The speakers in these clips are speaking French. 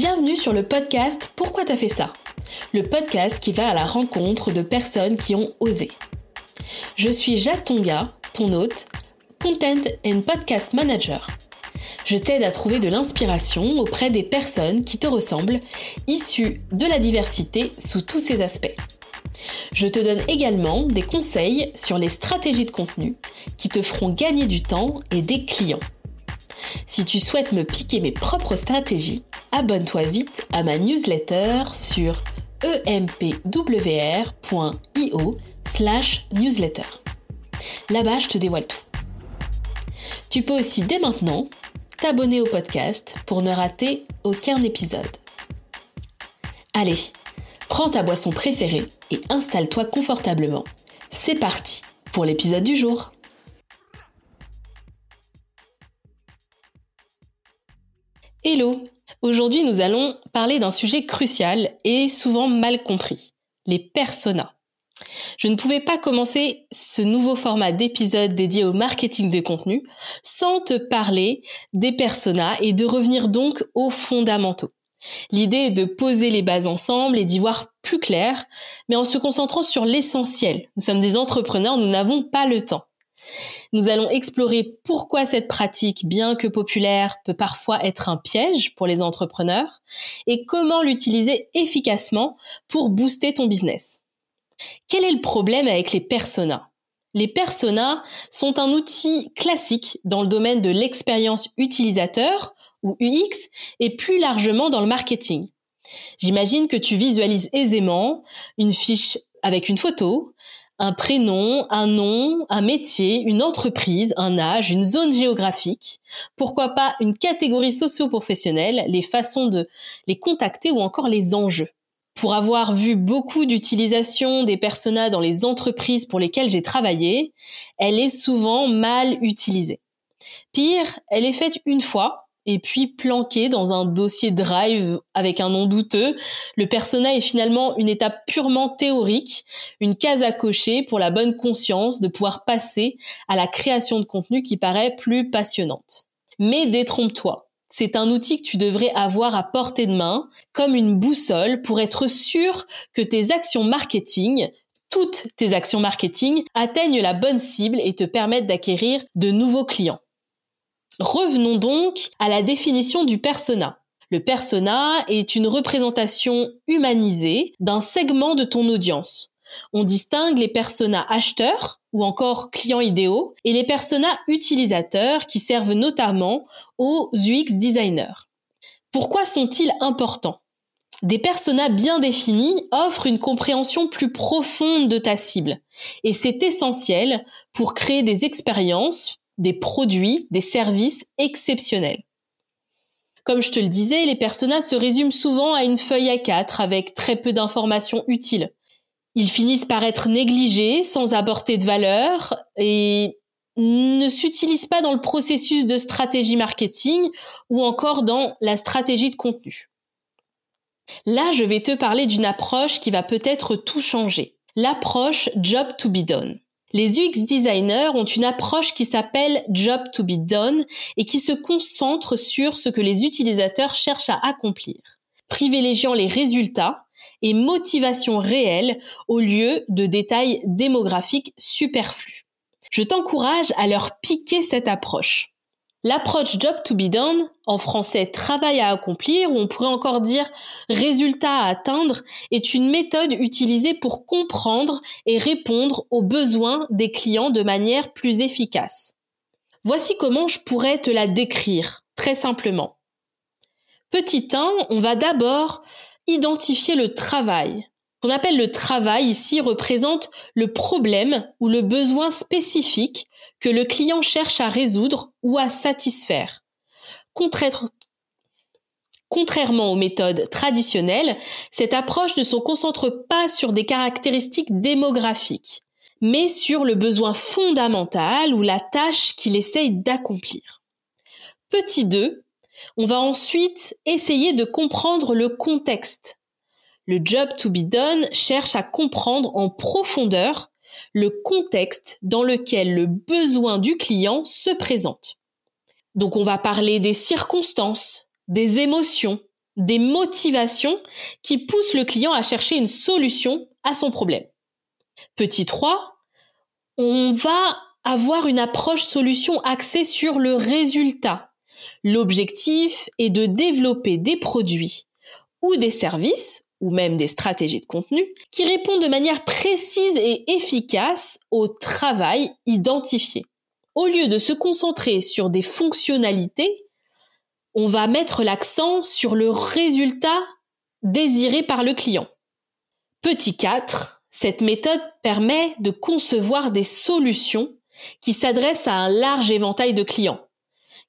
Bienvenue sur le podcast Pourquoi t'as fait ça? Le podcast qui va à la rencontre de personnes qui ont osé. Je suis Jade Tonga, ton hôte, Content and Podcast Manager. Je t'aide à trouver de l'inspiration auprès des personnes qui te ressemblent, issues de la diversité sous tous ses aspects. Je te donne également des conseils sur les stratégies de contenu qui te feront gagner du temps et des clients. Si tu souhaites me piquer mes propres stratégies, abonne-toi vite à ma newsletter sur empwr.io slash newsletter. Là-bas, je te dévoile tout. Tu peux aussi dès maintenant t'abonner au podcast pour ne rater aucun épisode. Allez, prends ta boisson préférée et installe-toi confortablement. C'est parti pour l'épisode du jour. Hello Aujourd'hui nous allons parler d'un sujet crucial et souvent mal compris, les personas. Je ne pouvais pas commencer ce nouveau format d'épisode dédié au marketing de contenu sans te parler des personas et de revenir donc aux fondamentaux. L'idée est de poser les bases ensemble et d'y voir plus clair, mais en se concentrant sur l'essentiel. Nous sommes des entrepreneurs, nous n'avons pas le temps. Nous allons explorer pourquoi cette pratique, bien que populaire, peut parfois être un piège pour les entrepreneurs et comment l'utiliser efficacement pour booster ton business. Quel est le problème avec les personas? Les personas sont un outil classique dans le domaine de l'expérience utilisateur ou UX et plus largement dans le marketing. J'imagine que tu visualises aisément une fiche avec une photo, un prénom, un nom, un métier, une entreprise, un âge, une zone géographique, pourquoi pas une catégorie socio-professionnelle, les façons de les contacter ou encore les enjeux. Pour avoir vu beaucoup d'utilisation des personas dans les entreprises pour lesquelles j'ai travaillé, elle est souvent mal utilisée. Pire, elle est faite une fois et puis planqué dans un dossier Drive avec un nom douteux. Le persona est finalement une étape purement théorique, une case à cocher pour la bonne conscience de pouvoir passer à la création de contenu qui paraît plus passionnante. Mais détrompe-toi. C'est un outil que tu devrais avoir à portée de main, comme une boussole, pour être sûr que tes actions marketing, toutes tes actions marketing, atteignent la bonne cible et te permettent d'acquérir de nouveaux clients. Revenons donc à la définition du persona. Le persona est une représentation humanisée d'un segment de ton audience. On distingue les personas acheteurs ou encore clients idéaux et les personas utilisateurs qui servent notamment aux UX designers. Pourquoi sont-ils importants? Des personas bien définis offrent une compréhension plus profonde de ta cible. Et c'est essentiel pour créer des expériences des produits, des services exceptionnels. Comme je te le disais, les personas se résument souvent à une feuille à quatre avec très peu d'informations utiles. Ils finissent par être négligés, sans apporter de valeur et ne s'utilisent pas dans le processus de stratégie marketing ou encore dans la stratégie de contenu. Là, je vais te parler d'une approche qui va peut-être tout changer. L'approche job to be done. Les UX designers ont une approche qui s'appelle Job to be done et qui se concentre sur ce que les utilisateurs cherchent à accomplir, privilégiant les résultats et motivations réelles au lieu de détails démographiques superflus. Je t'encourage à leur piquer cette approche. L'approche job to be done, en français travail à accomplir, ou on pourrait encore dire résultat à atteindre, est une méthode utilisée pour comprendre et répondre aux besoins des clients de manière plus efficace. Voici comment je pourrais te la décrire, très simplement. Petit 1, on va d'abord identifier le travail. Qu'on appelle le travail ici représente le problème ou le besoin spécifique que le client cherche à résoudre ou à satisfaire. Contrairement aux méthodes traditionnelles, cette approche ne se concentre pas sur des caractéristiques démographiques, mais sur le besoin fondamental ou la tâche qu'il essaye d'accomplir. Petit 2, on va ensuite essayer de comprendre le contexte. Le job to be done cherche à comprendre en profondeur le contexte dans lequel le besoin du client se présente. Donc on va parler des circonstances, des émotions, des motivations qui poussent le client à chercher une solution à son problème. Petit 3, on va avoir une approche solution axée sur le résultat. L'objectif est de développer des produits ou des services ou même des stratégies de contenu qui répondent de manière précise et efficace au travail identifié. Au lieu de se concentrer sur des fonctionnalités, on va mettre l'accent sur le résultat désiré par le client. Petit 4, cette méthode permet de concevoir des solutions qui s'adressent à un large éventail de clients.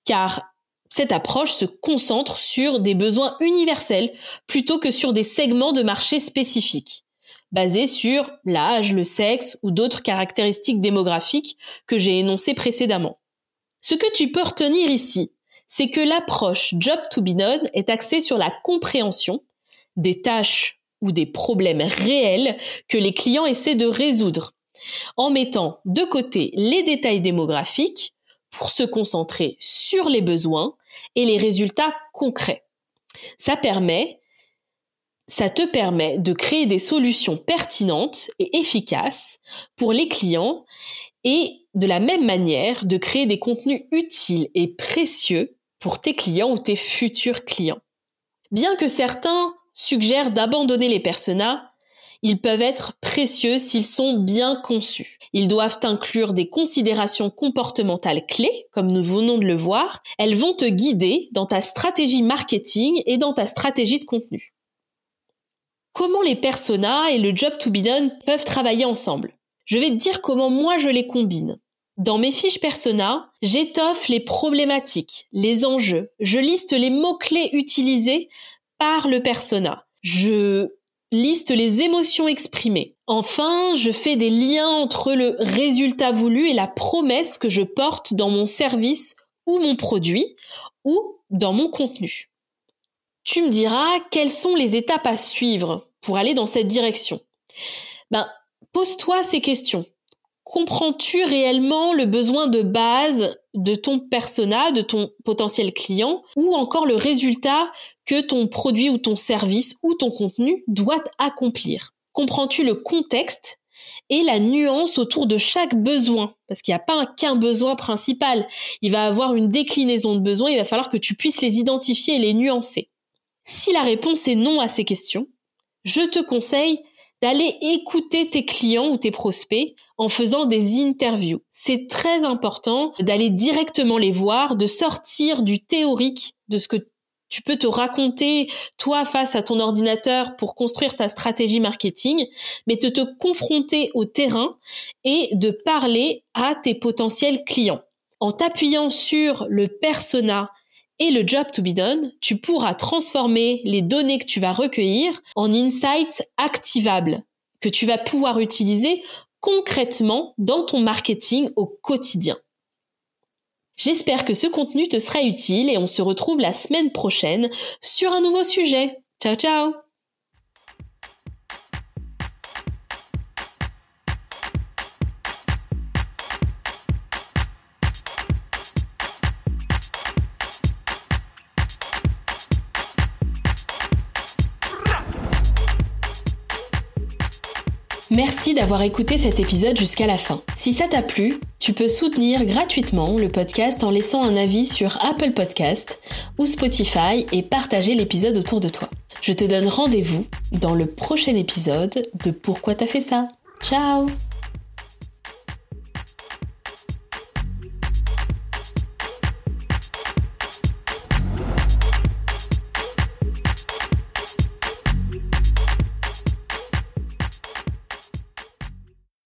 Car cette approche se concentre sur des besoins universels plutôt que sur des segments de marché spécifiques, basés sur l'âge, le sexe ou d'autres caractéristiques démographiques que j'ai énoncées précédemment. Ce que tu peux retenir ici, c'est que l'approche Job to be done est axée sur la compréhension des tâches ou des problèmes réels que les clients essaient de résoudre, en mettant de côté les détails démographiques pour se concentrer sur les besoins et les résultats concrets. Ça permet, ça te permet de créer des solutions pertinentes et efficaces pour les clients et de la même manière de créer des contenus utiles et précieux pour tes clients ou tes futurs clients. Bien que certains suggèrent d'abandonner les personas, ils peuvent être précieux s'ils sont bien conçus. Ils doivent inclure des considérations comportementales clés, comme nous venons de le voir. Elles vont te guider dans ta stratégie marketing et dans ta stratégie de contenu. Comment les personas et le job to be done peuvent travailler ensemble? Je vais te dire comment moi je les combine. Dans mes fiches persona, j'étoffe les problématiques, les enjeux, je liste les mots-clés utilisés par le persona. Je liste les émotions exprimées. Enfin, je fais des liens entre le résultat voulu et la promesse que je porte dans mon service ou mon produit ou dans mon contenu. Tu me diras quelles sont les étapes à suivre pour aller dans cette direction? Ben, pose-toi ces questions. Comprends-tu réellement le besoin de base de ton persona, de ton potentiel client, ou encore le résultat que ton produit ou ton service ou ton contenu doit accomplir Comprends-tu le contexte et la nuance autour de chaque besoin? Parce qu'il n'y a pas qu'un besoin principal. Il va avoir une déclinaison de besoins, il va falloir que tu puisses les identifier et les nuancer. Si la réponse est non à ces questions, je te conseille d'aller écouter tes clients ou tes prospects en faisant des interviews. C'est très important d'aller directement les voir, de sortir du théorique de ce que tu peux te raconter toi face à ton ordinateur pour construire ta stratégie marketing, mais de te confronter au terrain et de parler à tes potentiels clients. En t'appuyant sur le persona et le job to be done, tu pourras transformer les données que tu vas recueillir en insights activables que tu vas pouvoir utiliser concrètement dans ton marketing au quotidien. J'espère que ce contenu te sera utile et on se retrouve la semaine prochaine sur un nouveau sujet. Ciao ciao Merci d'avoir écouté cet épisode jusqu'à la fin. Si ça t'a plu, tu peux soutenir gratuitement le podcast en laissant un avis sur Apple Podcast ou Spotify et partager l'épisode autour de toi. Je te donne rendez-vous dans le prochain épisode de Pourquoi t'as fait ça? Ciao